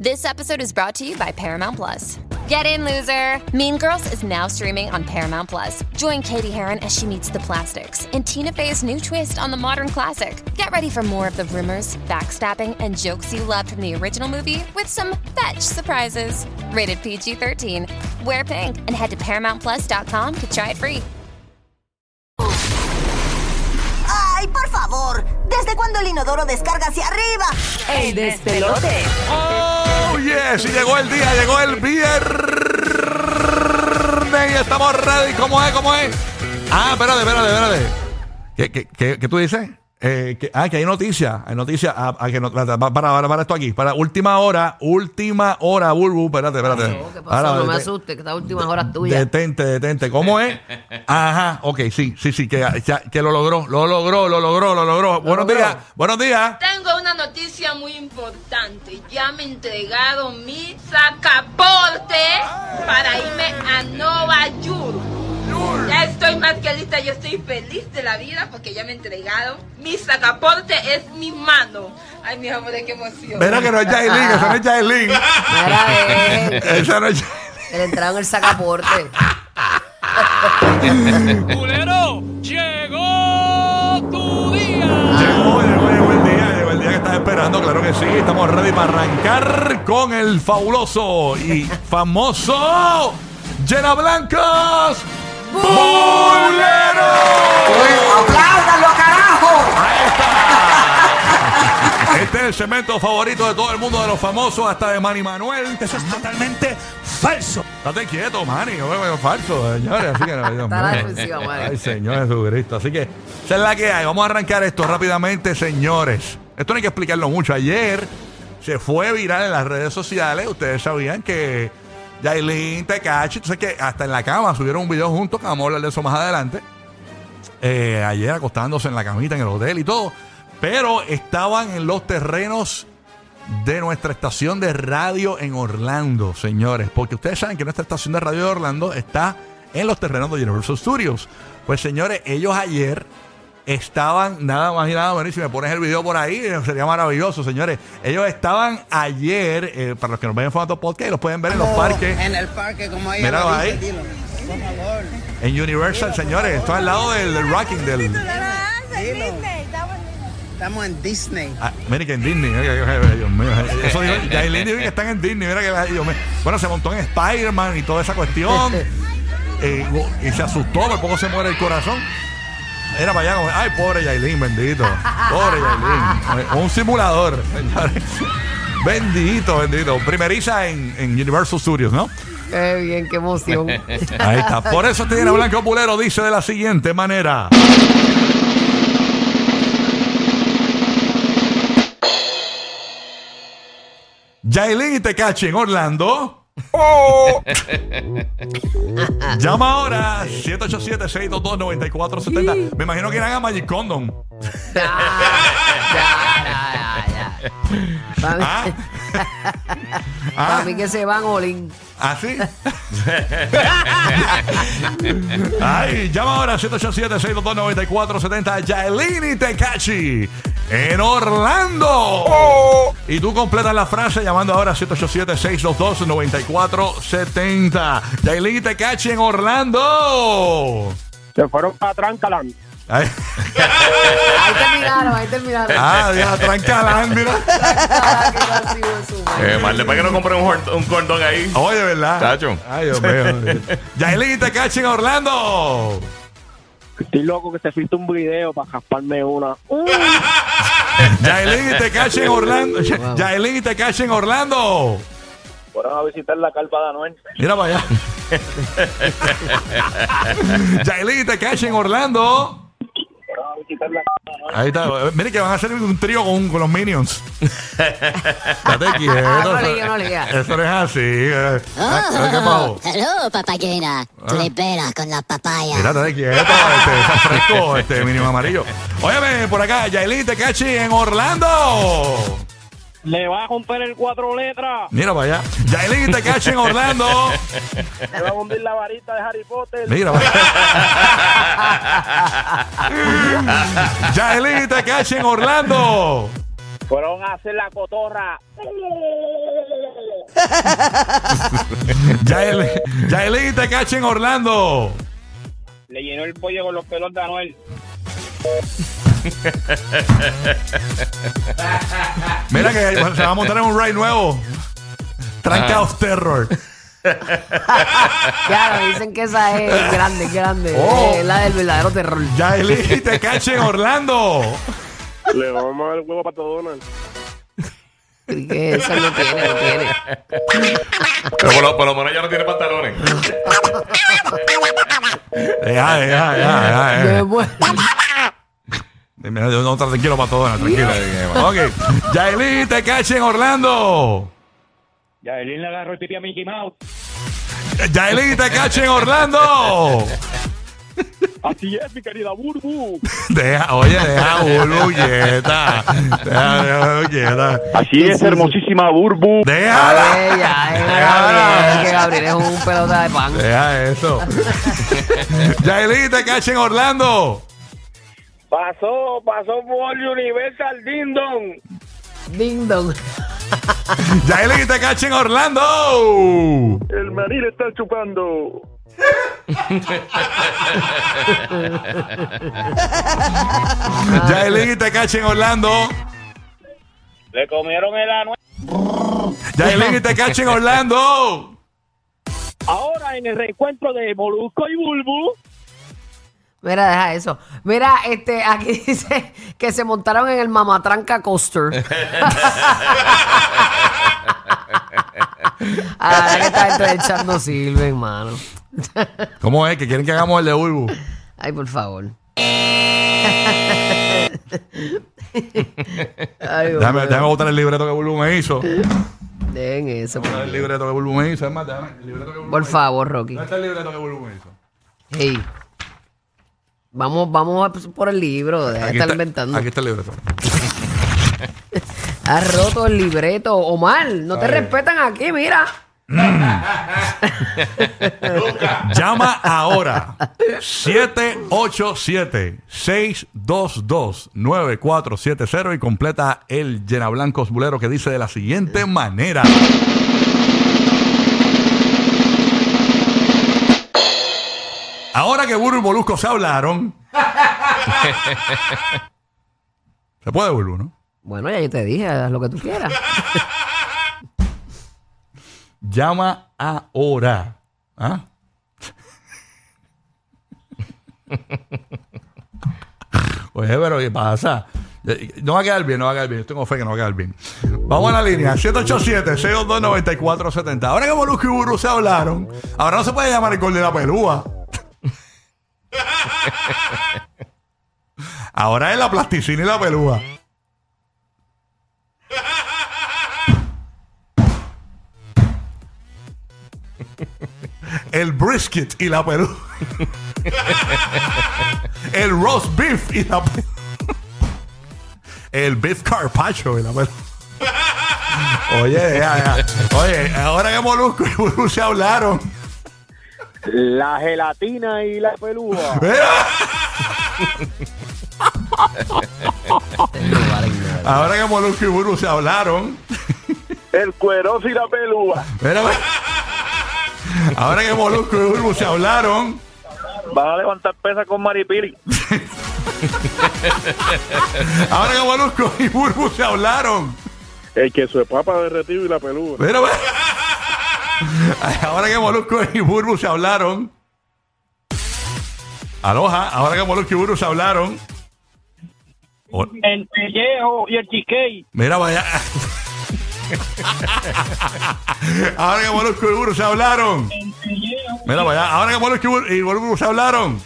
This episode is brought to you by Paramount Plus. Get in, loser! Mean Girls is now streaming on Paramount Plus. Join Katie Heron as she meets the plastics in Tina Fey's new twist on the modern classic. Get ready for more of the rumors, backstabbing, and jokes you loved from the original movie with some fetch surprises. Rated PG 13. Wear pink and head to ParamountPlus.com to try it free. ¡Ay, por favor! ¿Desde cuándo el inodoro descarga hacia arriba? ¡Ey, despelote! Oh. Yes, y llegó el día, llegó el viernes y estamos ready. ¿Cómo es? ¿Cómo es? Ah, espérate, espérate, espérate. ¿Qué, qué, qué, qué tú dices? Eh, que, ah, que hay noticias. Hay noticias. Ah, ah, que no, para, para, para, para esto aquí. Para última hora, última hora, Bulbu. Espérate, espérate. No, ¿Qué pasó? Ahora, no me dete- asustes, que esta última hora es tuya. Detente, detente. ¿Cómo es? Ajá, ok, sí, sí, sí, que, ya- que lo logró, lo logró, lo logró, lo logró. Buenos logró. días, buenos días. Tengo una noticia muy importante. Ya me entregaron mi sacaporte para irme a Nueva York. Estoy más que lista, yo estoy feliz de la vida porque ya me entregaron. Mi sacaporte es mi mano. Ay, mi amor, qué emoción. Verá que no es Jailin, esa no es Jailin. Eh, Esa no es que le entraron el sacaporte. Culero, llegó tu día. Llegó, llegó, llegó el día, llegó el día que estás esperando, claro que sí. Estamos ready para arrancar con el fabuloso y famoso Llena Blancos Bolero. ¡Apláudalo, carajo! Este es el segmento favorito de todo el mundo, de los famosos, hasta de Manny Manuel. Eso es totalmente falso. Estate quieto, Manny, no me falso, señores. Así que no, Dios Está la mío. defensiva, Manny. Ay, Señor Jesucristo. Así que esa es la que hay. Vamos a arrancar esto rápidamente, señores. Esto no hay que explicarlo mucho. Ayer se fue viral en las redes sociales. Ustedes sabían que Yailin, Tecachi, entonces que hasta en la cama subieron un video juntos, que vamos a hablar de eso más adelante. Eh, ayer acostándose en la camita en el hotel y todo. Pero estaban en los terrenos de nuestra estación de radio en Orlando, señores. Porque ustedes saben que nuestra estación de radio de Orlando está en los terrenos de Universal Studios. Pues, señores, ellos ayer estaban, nada más y nada menos, si me pones el video por ahí, eh, sería maravilloso, señores. Ellos estaban ayer, eh, para los que nos ven en formato podcast, los pueden ver en los parques. En el parque, como ella Míralo ahí. dilo. Por favor. En Universal, señores. Esto es al lado del, del Rocking, del... Estamos en Disney. Ah, mira que en Disney, Dios mío. Eso dijo, Yailin dijo que están en Disney, mira que la- Dios mío. Bueno, se montó en Spider-Man y toda esa cuestión. Eh, y se asustó, por poco se muere el corazón. Era para allá ay, pobre Yailin, bendito. Pobre Yailin. Un simulador, señores. Bendito, bendito. Primeriza en, en Universal Studios, ¿no? Qué bien, qué emoción. Ahí está. Por eso este Llena Blanco Pulero dice de la siguiente manera. Yailin y Tecachi en Orlando. Llama ahora 787-622-9470. Me imagino que irán a Magic Condom. ya, ya, ya. Para mí, ¿Ah? para ¿Ah? mí que se van Olin. ¿Así? Ay, llama ahora 787-622-9470 Yailin y Tecachi en Orlando. Y tú completas la frase llamando ahora 787-622-9470. Yailin y Tecachi en Orlando. Se fueron para Trancaland. Ahí terminaron, ahí terminaron. ah, ya, trancalán, mira. Ah. Eh, mal, después que no compren un, un cordón ahí. Oye, ¿verdad? Chacho. Ay, Dios mío. Yailin y Tecachi en Orlando. Estoy loco que te filtre un video para jasparme una. Yailin y Tecachi en Orlando. Yailin y Tecachi en Orlando. Fueron a visitar la carpa de Anuel. Mira para allá. Yailin y Tecachi en Orlando. La Ahí está. Mire que van a hacer un trío con, con los Minions. Date quieto. No eso- liga, no liga. Eso no es así. eh. Ah, ¿Qué pasó? Hello, papayena. Tú Ah. le pelas con la papaya. Mira, date quieto. Este, está fresco, este mínimo amarillo. Óyeme, por acá, Yailin Tecachi en Orlando. Le va a romper el cuatro letras. Mira para allá. Yailin Tecachi en Orlando. Le va a hundir la varita de Harry Potter. Mira, para allá. Yailin Tecachi en Orlando. Fueron a hacer la cotorra. Yailin, Yailin Tecachi en Orlando. Le llenó el pollo con los pelos de Anuel. Mira que se va a montar en un ride nuevo. Trancaos Terror. Claro, dicen que esa es grande, grande. Oh. Es la del verdadero terror. Yailin Tecachi en Orlando. Le vamos a dar el huevo para todo Donald. Que eso no tiene, no tiene. Pero por lo, por lo menos ya no tiene pantalones. Deja, deja, deja, deja, Me deja. muero. Mira, yo no tranquilo para todo, tranquilo. Ok. Yailin Tecachi en Orlando. Ya Elín le agarró el pipi a Mickey Mouse. Yailin Tecachi en Orlando. Así es, mi querida Burbu. Deja, oye, deja Burbu quieta. Deja, deja quieta. Así es, hermosísima Burbu. Déjala. Ay, ya, es que Gabriel es un pelota de pan. Deja eso. Yailin Tecachi en Orlando. Pasó, pasó por Universal Dindon. Ding dong. Yailin Tecachi en Orlando. El marín está chupando. Yailin Tecachi en Orlando. Le comieron el Anuel. Yailin Tecachi en Orlando. Ahora en el reencuentro de Molusco y Bulbu. Mira, deja eso. Mira, este, aquí dice que se montaron en el Mamatranca Coaster. Ah, que esta gente del chat no sirve, hermano. ¿Cómo es? ¿Que quieren que hagamos el de Bulbu? Ay, por favor. Ay, Déjame, déjame botar el libreto que Bulbu me hizo. Dejen eso. por El favor. libreto que Bulbu me hizo. Es más, déjame. El libreto que Bulbu Por me hizo. favor, Rocky. ¿Dónde está el libreto que Bulbu me hizo? Hey. Vamos, vamos a por el libro. Deja de Aquí estar está, inventando. aquí está el libreto. Has roto el libreto. Omar, no te respetan aquí, mira. Llama ahora 787-622-9470 y completa el llena blancos bulero que dice de la siguiente manera. Ahora que Burbu y Molusco se hablaron. se puede, Burbu, ¿no? Bueno, ya yo te dije, haz lo que tú quieras. Llama ahora. ¿Ah? Oye, pero ¿qué pasa? No va a quedar bien, no va a quedar bien. Yo tengo fe que no va a quedar bien. Vamos a la línea. 787-622-9470. Ahora que Molusco y Burbu se hablaron, ahora no se puede llamar el gol de la pelúa. Ahora es la plasticina y la pelúa. El brisket y la pelúa. El roast beef y la pelúa. El beef carpaccio y la pelúa. Oye, ya, ya. Oye, ahora que Molusco y Burbu se hablaron. La gelatina y la pelúa. Ahora que Molusco y Burbu se hablaron. El cueroso y la pelúa. Mira. Ahora que Molusco y Burbu se hablaron. Van a levantar pesas con Maripili. Ahora que Molusco y Burbu se hablaron. El queso de papa derretido y la pelúa. Ahora que Molusco y Burbu se hablaron. Aloha, ahora que Molusco y Burbu se hablaron. El pellejo y el chiquey. Mira, vaya. ahora que Molusco y Burbu se hablaron. Mira, vaya. Ahora que Molusco y Burbu- y Burbu se hablaron.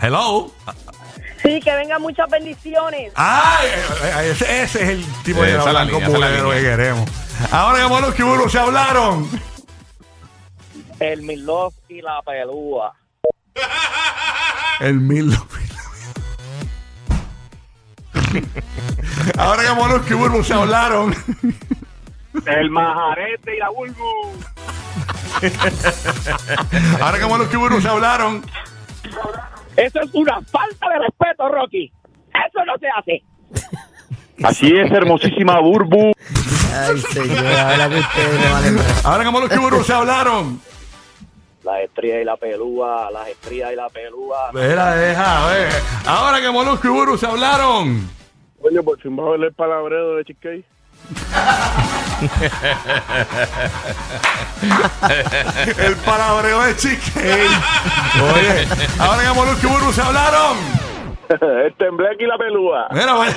Hello. Sí, que vengan muchas bendiciones. ¡Ah! Ese, ese es el tipo de la línea, bulero que queremos. Ahora que Molusco y Burbu se hablaron. El Milov y la pelúa. El mil. Ahora que Molusco y Burbu se hablaron. El majarete y la bulbu. Ahora que Molusco y Burbu se hablaron. Eso es una falta de respeto, Rocky. Eso no se hace. Así es, hermosísima Burbu. Ay, señora, ahora que ustedes no valen nada. Ahora que Molusco y Burbu se hablaron. La estría y la pelúa, las estrías y la pelúa. Mira, deja, a ver. Ahora que Molusco y Burbu se hablaron. Oye, por fin va a ver el palabreo de Chickay. El palabreo de chicken. Oye, ahora que Molusco y Burbu se hablaron. el tembleque y la pelúa. Mira, vaya.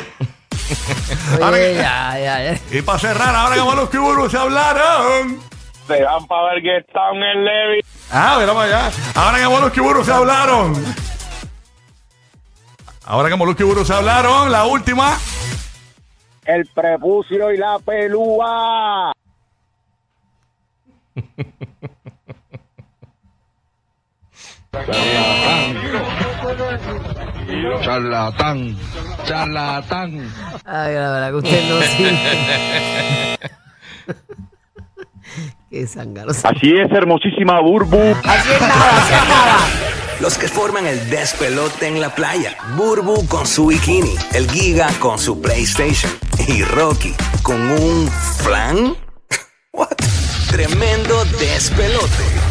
Ahora Oye, que- ya, ya, ya. Y para cerrar, ahora que y Burbu se hablaron. Se van para ver que está en el Levi. Ah, mira para allá. Ahora que y Burbu se hablaron. Ahora que Molusco y Burbu se hablaron, la última. El prepucio y la pelúa. Charlatán, charlatán. Ay, la verdad que usted no sirve. Qué zángano. Así es, hermosísima Burbu. Así es nada, así es nada. Los que forman el despelote en la playa. Burbu con su bikini. El Giga con su PlayStation. Y Rocky con un flan. What? Tremendo despelote.